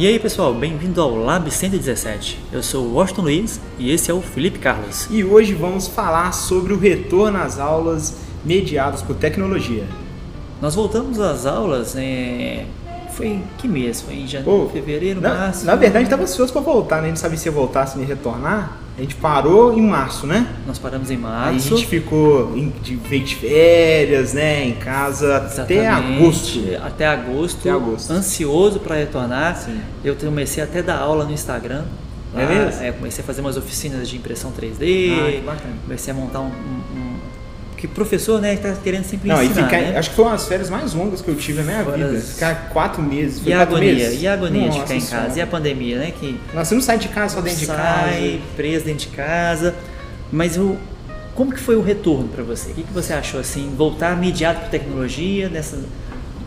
E aí pessoal, bem-vindo ao Lab 117. Eu sou o Washington Luiz e esse é o Felipe Carlos. E hoje vamos falar sobre o retorno às aulas mediadas por tecnologia. Nós voltamos às aulas em... Foi em que mês? Foi em janeiro, fevereiro, na, março? Na verdade, estava ansioso para voltar, né? A gente não sabia se ia voltar, se ia retornar. A gente parou em março, né? Nós paramos em Aí a março. gente ficou em, de, veio de férias, né? Em casa até Exatamente, agosto. Até agosto. Até agosto. Ansioso para retornar. Sim. Eu comecei até a dar aula no Instagram. É mesmo? é, comecei a fazer umas oficinas de impressão 3D. Ah. Comecei a montar um, um- um- que professor, né, tá querendo sempre Não, ensinar, ficar, né? acho que foi uma das férias mais longas que eu tive na minha Fora vida. as- Ficar quatro meses. Foi E a agonia, meses? e a agonia de Nossa ficar em casa, Senhora. e a pandemia, né, que Nossa, você não sai de casa, só dentro de sai casa. preso dentro de casa. Mas o, como que foi o retorno para você? O que, que você achou assim, voltar mediado por tecnologia dessa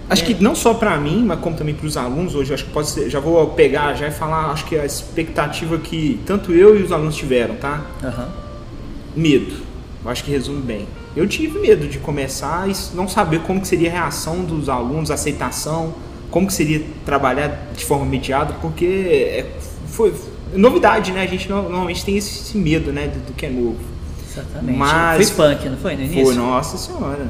Acho que não só para mim, mas como também para os alunos hoje, acho que pode ser, já vou pegar já e falar, acho que a expectativa que tanto eu e os alunos tiveram, tá? Aham. Medo. Eu acho que resume bem. Eu tive medo de começar e não saber como que seria a reação dos alunos, a aceitação, como que seria trabalhar de forma mediada, porque é, foi novidade, né? A gente no- normalmente tem esse, medo, né, do, do que é novo. Exatamente. Mas- foi punk, não foi no início? Foi, nossa senhora.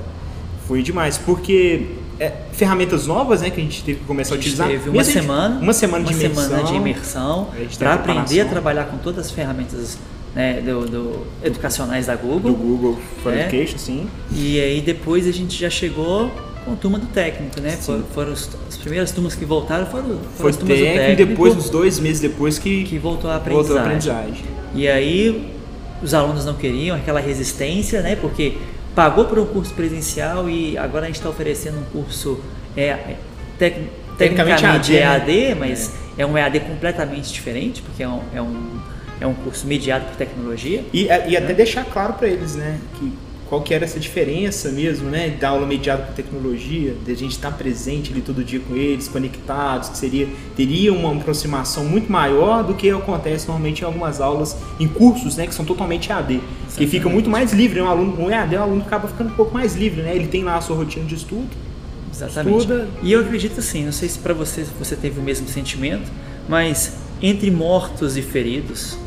Foi demais, porque é, ferramentas novas, né, que a gente teve que começar a, A gente utilizar. teve uma a semana, uma semana de uma imersão. semana de imersão A para a aprender a trabalhar com todas as ferramentas né, do, do- educacionais da Google. do Google for É. Education, sim. E aí depois a gente já chegou com a turma do técnico, né? For- Foram os- as primeiras turmas que voltaram foram, foram Foi as turmas do técnico, técnico e depois, uns dois meses depois, que, que voltou a voltou a aprendizagem. E aí os alunos não queriam aquela resistência, né? Porque pagou por um curso presencial e agora a gente está oferecendo um curso é, é, tec- Tecnicamente tecnicamente é AD, né? Mas é. um EAD completamente diferente, porque é um, é um, é um curso mediado por tecnologia. E, e até deixar claro para eles, né, que qual que era essa diferença mesmo, né, da aula mediada por tecnologia, de a gente estar presente ali todo dia com eles, conectados, que seria teria uma aproximação muito maior do que acontece normalmente em algumas aulas, em cursos, né, que são totalmente AD, que fica muito mais livre, né, um aluno, um EAD, o aluno acaba ficando um pouco mais livre, né, ele tem lá a sua rotina de estudo, Exatamente. Estuda. E eu acredito assim, não sei se para você você teve o mesmo sentimento, mas entre mortos e feridos,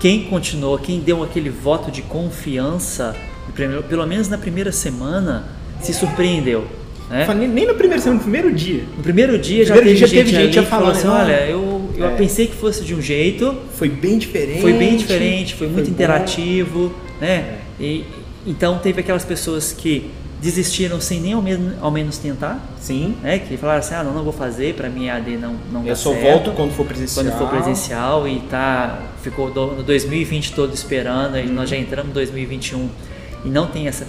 quem continuou, quem deu aquele voto de confiança, no pelo menos na primeira semana, se surpreendeu. Né? nem, no primeiro, semana, no primeiro dia, No primeiro dia já Primeiro teve dia gente, teve gente já falando, assim, "Ah, olha, eu, eu é. pensei que fosse de um jeito, foi bem diferente. foi bem diferente, foi muito bom. interativo, né? E, então teve aquelas pessoas que desistiram sem nem ao menos, ao menos tentar, Sim, né? Que falaram assim, ah, não, não vou fazer, para mim AD não não eu só certo. volto quando for presencial. quando for presencial e tá ficou no 2020 todo esperando, e nós já entramos em 2021 e não tem essa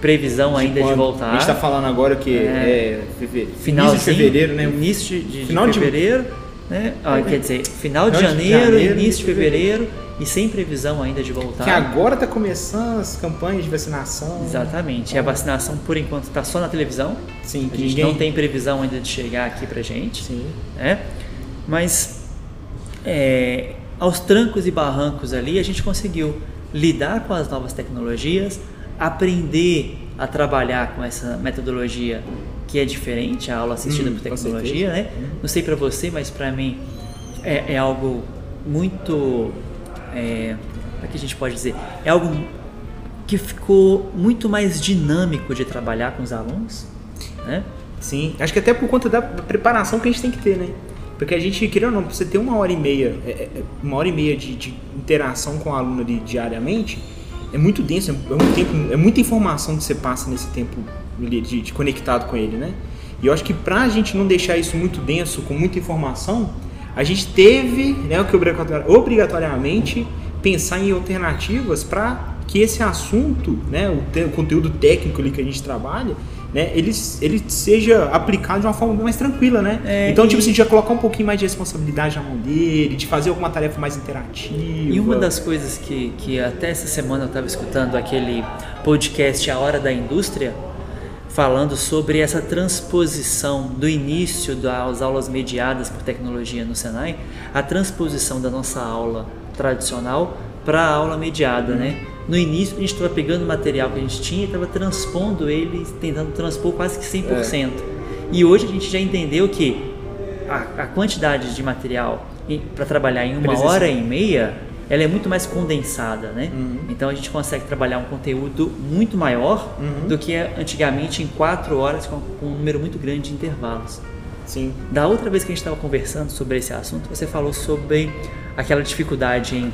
previsão ainda de voltar. A gente está falando agora que É. é, início de fevereiro, né? Início de, de- de Final de- fevereiro, né? Ah, quer dizer, final de Final de janeiro, janeiro, início de de fevereiro. fevereiro e sem previsão ainda de voltar. Que agora está começando as campanhas de vacinação. Exatamente. E a vacinação, por enquanto, está só na televisão. Sim, A gente ninguém... não tem previsão ainda de chegar aqui pra gente. Sim. né? Mas é, aos trancos e barrancos ali a gente conseguiu lidar com as novas tecnologias, aprender a trabalhar com essa metodologia que é diferente, a aula assistida Hum, por tecnologia, né? Não sei para você, mas para mim é, é algo muito, é, como é que a gente pode dizer, é algo que ficou muito mais dinâmico de trabalhar com os alunos, né? Sim, acho que até por conta da preparação que a gente tem que ter, né? Porque a gente, querendo ou não, você ter uma hora e meia, é, é, uma hora e meia de, de interação com o aluno ali diariamente, é muito denso, é, muito tempo, é muita informação que você passa nesse tempo ali de, de conectado com ele, né? E eu acho que pra gente não deixar isso muito denso, com muita informação, a gente teve, né, o que obrigatori- obrigatoriamente pensar em alternativas para que esse assunto, né, o, te- o conteúdo técnico ali que a gente trabalha, né, ele, ele seja aplicado de uma forma mais tranquila, né? É, então, e- tipo assim, já colocar um pouquinho mais de responsabilidade na mão dele, de fazer alguma tarefa mais interativa. E uma das coisas que, que até essa semana eu estava escutando aquele podcast A Hora da Indústria, falando sobre essa transposição do início das aulas mediadas por tecnologia no Senai, a transposição da nossa aula tradicional para a aula mediada, né? No início a gente estava pegando o material que a gente tinha e estava transpondo ele, tentando transpor quase que 100%. E hoje a gente já entendeu que a, a quantidade de material para trabalhar em uma hora e meia, ela é muito mais condensada, né? Uhum. Então a gente consegue trabalhar um conteúdo muito maior Uhum. do que antigamente em quatro horas com, com um número muito grande de intervalos. Sim. Da outra vez que a gente estava conversando sobre esse assunto, você falou sobre aquela dificuldade em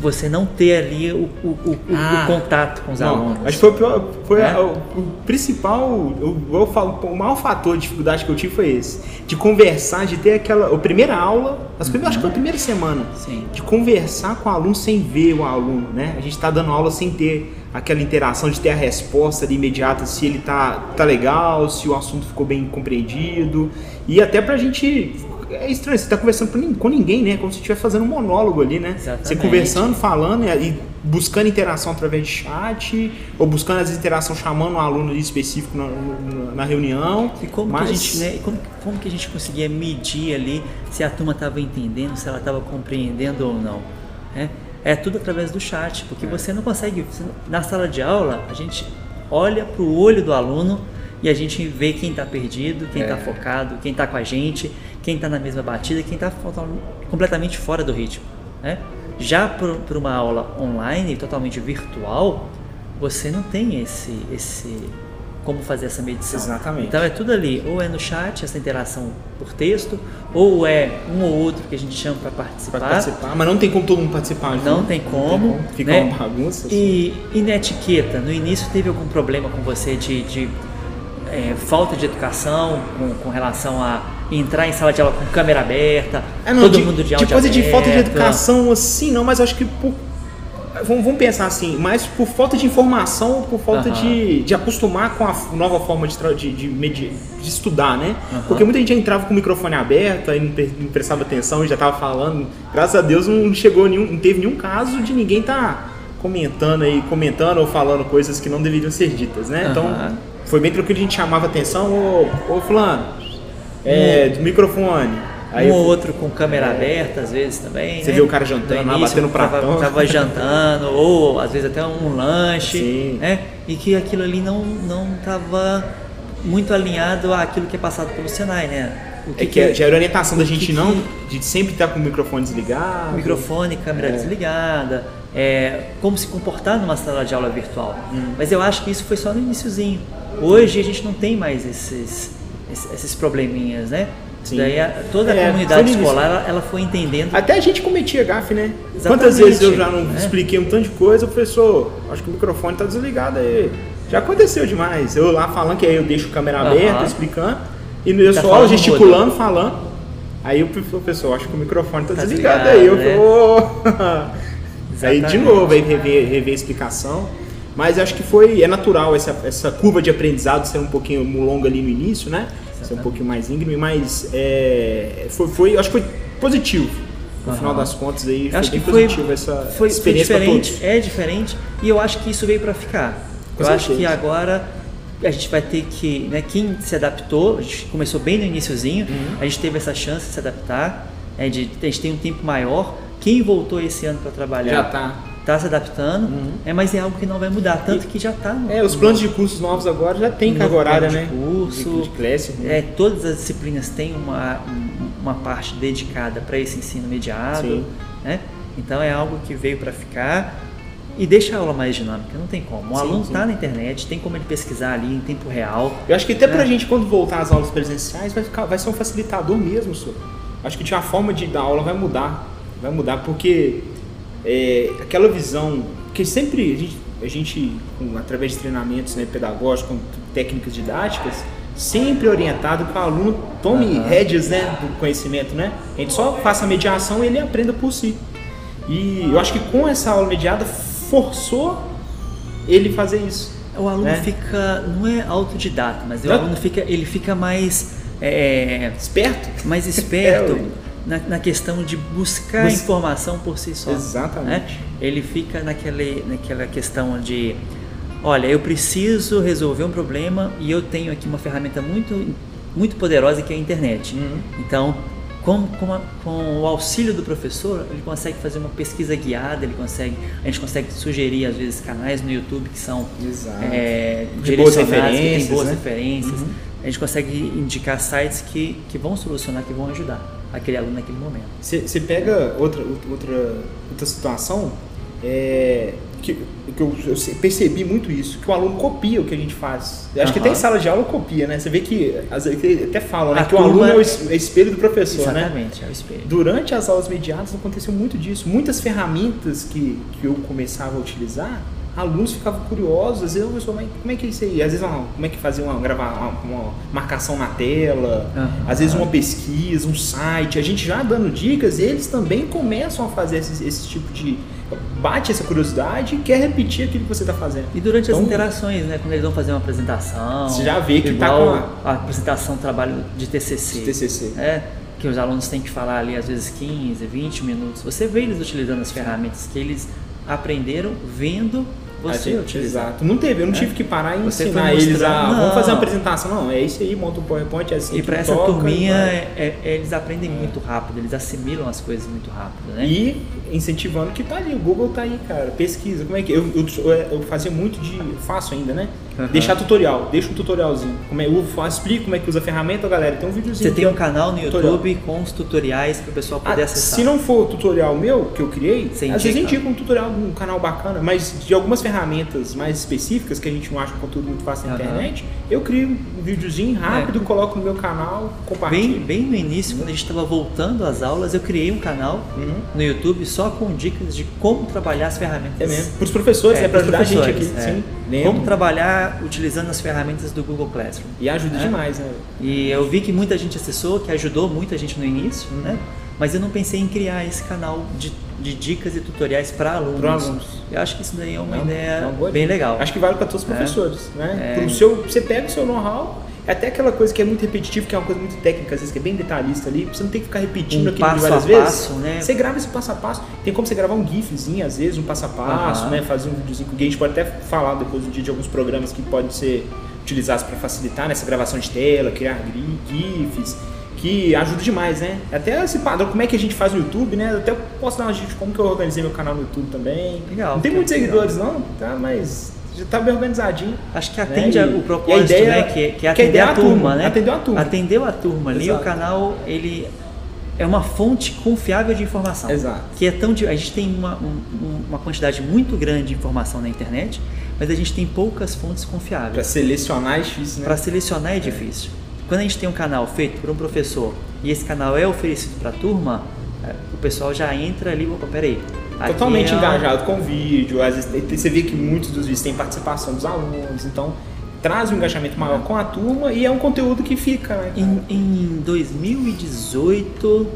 você não ter ali o, o- o- Ah. o contato com os Não, alunos. acho que foi, o pior- foi Né? a- o, o principal, eu, falo, o maior fator de dificuldade que eu tive foi esse. De conversar, de ter aquela. A primeira aula, as primeiras, acho que foi a primeira semana. Sim. De conversar com o aluno sem ver o aluno, né? A gente está dando aula sem ter aquela interação, de ter a resposta ali imediata, se ele tá, tá legal, se o assunto ficou bem compreendido. E até pra gente. É estranho, você tá conversando com nin- com ninguém, né? Como se estivesse fazendo um monólogo ali, né? Você Exatamente. conversando, falando e, e buscando interação através de chat, ou buscando as interações chamando um aluno específico na, na- na reunião. E como mas, que a gente, né, como, como que a gente conseguia medir ali se a turma estava entendendo, se ela estava compreendendo ou não? né? É tudo através do chat, porque É. você não consegue. você Na sala de aula, a gente olha para o olho do aluno e a gente vê quem está perdido, quem está É. focado, quem está com a gente, quem está na mesma batida, quem está completamente fora do ritmo. Né? Já para uma aula online, totalmente virtual, você não tem esse, esse como fazer essa medição. Exatamente. Então é tudo ali, ou é no chat, essa interação por texto, ou é um ou outro que a gente chama para participar. Pra participar, mas não tem como todo mundo participar. junto. Não tem como, Fica né? uma bagunça. assim. E, e na etiqueta, no início teve algum problema com você de, de, é, falta de educação com, com relação a entrar em sala de aula com câmera aberta, É, não, todo de, mundo de de áudio coisa de falta de aberto? educação, assim, não, mas acho que por. Vamos, vamos pensar assim, mais por falta de informação, por falta de, de acostumar com a nova forma de, de, de, de estudar, né? Porque muita gente entrava com o microfone aberto, aí não, não prestava atenção, já estava falando. Graças a Deus não chegou nenhum, não teve nenhum caso de ninguém tá comentando aí, comentando ou falando coisas que não deveriam ser ditas, né? Aham. Então foi bem tranquilo, a gente chamava atenção, ô, ô fulano, é, do microfone. Aí um ou outro com câmera aberta, às vezes também. Você né? vê o cara jantando No lá, início, batendo tava, pratão. tava jantando, ou às vezes até um lanche, Sim. né? E que aquilo ali não não estava muito alinhado àquilo que é passado pelo Senai, né? O É que já era orientação da que gente que- não, de sempre estar com o microfone desligado. microfone, câmera É. desligada, é, como se comportar numa sala de aula virtual. Hum. Mas eu acho que isso foi só no iníciozinho. Hoje a gente não tem mais esses, esses, probleminhas, né? Sim. Daí a- toda a É, comunidade escolar ela, ela foi entendendo Até a gente cometia gafe, né? Exatamente. Quantas vezes eu já não É. expliquei um tanto de coisa, o professor, acho que o microfone tá desligado aí. Já aconteceu demais. Eu lá falando que aí eu deixo a câmera aberta, explicando, e eu Tá só falando gesticulando, falando. Aí o professor, acho que o microfone tá, Tá desligado, desligado, aí. Eu né? falei, "Ô." Aí de novo, aí rever, rever a explicação. Mas acho que foi, é natural essa, essa curva de aprendizado ser um pouquinho longa ali no início, né? Ser um pouquinho mais íngreme, mas é, foi, foi, acho que foi positivo. No final das contas aí, Eu foi acho bem que foi, positivo essa foi, foi experiência para diferente, é diferente, e eu acho que isso veio para ficar. Com eu acho que agora a gente vai ter que, né, quem se adaptou, a gente começou bem no iníciozinho, Uhum. a gente teve essa chance de se adaptar, né, de, a gente tem um tempo maior. Quem voltou esse ano para trabalhar Já tá. Tá se adaptando, Uhum. é, mas é algo que não vai mudar, tanto que já está É, os planos de cursos novos agora já tem carga horária, né? curso. De, de classe. né? É, todas as disciplinas têm uma, um- uma parte dedicada para esse ensino mediado. Sim. Né? Então é algo que veio para ficar e deixa a aula mais dinâmica, não tem como. O Sim, aluno está na internet, tem como ele pesquisar ali em tempo real. Eu acho que até pra É. gente, quando voltar às aulas presenciais, vai, ficar, vai ser um facilitador mesmo, senhor. Acho que a forma de dar aula vai mudar. Vai mudar, porque é, aquela visão que sempre a gente, a gente através de treinamentos né, pedagógicos, com técnicas didáticas, sempre orientado que o aluno tome Aham. rédeas né, do conhecimento, né? A gente só faça a mediação e ele aprenda por si. E eu acho que com essa aula mediada forçou ele fazer isso. O aluno né? fica, não é autodidata, mas o Não. aluno fica, ele fica mais, é, Esperto? mais esperto É. na, na questão de buscar Bus- informação por si só. Exatamente. né? Ele fica naquele, naquela questão de, olha, eu preciso resolver um problema e eu tenho aqui uma ferramenta muito, muito poderosa que é a internet. Uhum. Então, com, com, a- com o auxílio do professor, ele consegue fazer uma pesquisa guiada, ele consegue, a gente consegue sugerir às vezes canais no YouTube que são é, direcionados, que têm boas né? referências. Uhum. gente consegue indicar sites que, que vão solucionar, que vão ajudar aquele aluno naquele momento. Você pega outra, outra, outra situação, é, que, que eu, eu, percebi muito isso, que o aluno copia o que a gente faz. Eu acho uhum. que até em sala de aula copia, né? Você vê que às vezes, até falam, né? que o aluno é o espelho do professor, exatamente, né? Exatamente, é o espelho. Durante as aulas mediadas aconteceu muito disso. Muitas ferramentas que, que eu começava a utilizar, alunos ficavam curiosos, às vezes, pessoa, mas como é que é isso aí? Às vezes, uma, como é que fazia uma, gravar uma, uma marcação na tela, uhum. às vezes uma pesquisa, um site, a gente já dando dicas, eles também começam a fazer esse, esse tipo de bate essa curiosidade e quer repetir aquilo que você está fazendo. E durante então, as interações, né, quando eles vão fazer uma apresentação, você já vê que está com a... a apresentação trabalho de TCC. De TCC. É, que os alunos têm que falar ali às vezes 15, 20 minutos. Você vê eles utilizando as ferramentas que eles aprenderam vendo você gente, utilizar. Exato. Não teve, eu não é? tive que parar e você ensinar eles a. Não. Vamos fazer uma apresentação. Não, é isso aí, monta o PowerPoint, é assim. E para essa toca, turminha, é, é, eles aprendem é. muito rápido, eles assimilam as coisas muito rápido, né? E incentivando que tá ali, o Google tá aí, cara. Pesquisa. Como é que. Eu, eu, eu fazia muito de. Faço ainda, né? Uhum. Deixar tutorial, deixa um tutorialzinho. Como é, eu explico como é que usa a ferramenta, galera. Tem um videozinho. Você tem um canal no tutorial. YouTube com os tutoriais para o pessoal poder ah, acessar. Se não for o tutorial meu que eu criei, Você às vezes indica um tutorial um canal bacana, mas de algumas ferramentas mais específicas que a gente não acha conteúdo muito fácil na uhum. internet, eu crio um videozinho rápido, é. coloco no meu canal, compartilho. Bem, bem no início, quando a gente estava voltando às aulas, eu criei um canal uhum. no YouTube só com dicas de como trabalhar as ferramentas. É mesmo. Para os professores, é, é para ajudar a gente aqui. É. Sim. Como trabalhar utilizando as ferramentas do Google Classroom. E ajuda né? demais, né? E eu vi que muita gente acessou, que ajudou muita gente no início, uhum. né? Mas eu não pensei em criar esse canal de, de dicas e tutoriais para alunos. Para alunos. Eu acho que isso daí é uma não, ideia bem legal. Acho que vale para todos os é. professores, é. né? É. Pro seu, você pega o seu know-how é até aquela coisa que é muito repetitivo, que é uma coisa muito técnica, às vezes, que é bem detalhista ali, você não tem que ficar repetindo um aquilo passo várias a vezes. Passo, né? Você grava esse passo a passo. Tem como você gravar um GIFzinho, às vezes, um passo a passo, uhum. né? Fazer um videozinho que a gente pode até falar depois do dia de alguns programas que podem ser utilizados para facilitar nessa gravação de tela, criar GIFs que ajuda demais, né? Até esse padrão, como é que a gente faz no YouTube, né? Até posso dar uma dica de como que eu organizei meu canal no YouTube também. Legal. Não tem muitos legal. seguidores não, tá? Mas já tá bem organizadinho. Acho que atende né? o propósito, ideia, né? Que, que é atender a, a turma, turma, né? Atendeu a turma. Atendeu a turma ali, Exato. o canal, ele é uma fonte confiável de informação. Exato. Que é tão. A gente tem uma, um, uma quantidade muito grande de informação na internet, mas a gente tem poucas fontes confiáveis. Para selecionar é difícil, né? Para selecionar é difícil. Quando a gente tem um canal feito por um professor e esse canal é oferecido para a turma, é, o pessoal já entra ali, opa, peraí, totalmente é engajado com o vídeo. Às vezes você vê que muitos dos vídeos têm participação dos alunos, então traz um engajamento maior com a turma e é um conteúdo que fica. Né, em, em 2018,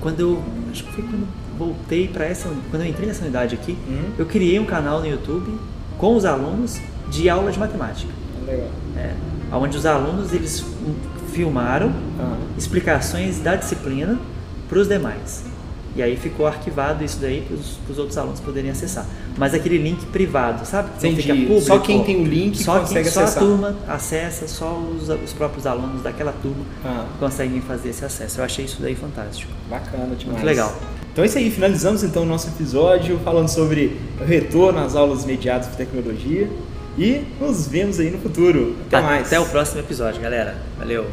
quando eu acho que foi quando voltei para essa, quando eu entrei nessa unidade aqui, uhum. eu criei um canal no YouTube com os alunos de aula de matemática. Legal. É, onde os alunos eles filmaram uhum. explicações da disciplina para os demais. E aí ficou arquivado isso daí para os outros alunos poderem acessar. Mas aquele link privado, sabe? Entendi. Fica público, só quem tem o link só consegue quem, acessar. Só a turma acessa, só os, os próprios alunos daquela turma ah. conseguem fazer esse acesso. Eu achei isso daí fantástico. Bacana demais. Muito legal. Então é isso aí, finalizamos então o nosso episódio falando sobre o retorno às aulas mediadas de tecnologia e nos vemos aí no futuro. Até mais. Até o próximo episódio, galera. Valeu.